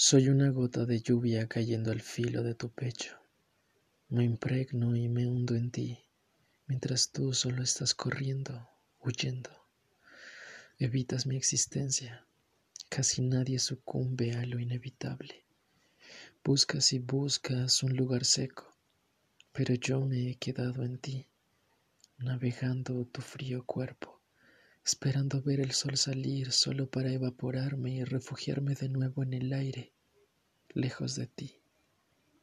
Soy una gota de lluvia cayendo al filo de tu pecho. Me impregno y me hundo en ti, mientras tú solo estás corriendo, huyendo. Evitas mi existencia. Casi nadie sucumbe a lo inevitable. Buscas y buscas un lugar seco, pero yo me he quedado en ti, navegando tu frío cuerpo, esperando ver el sol salir solo para evaporarme y refugiarme de nuevo en el aire, lejos de ti.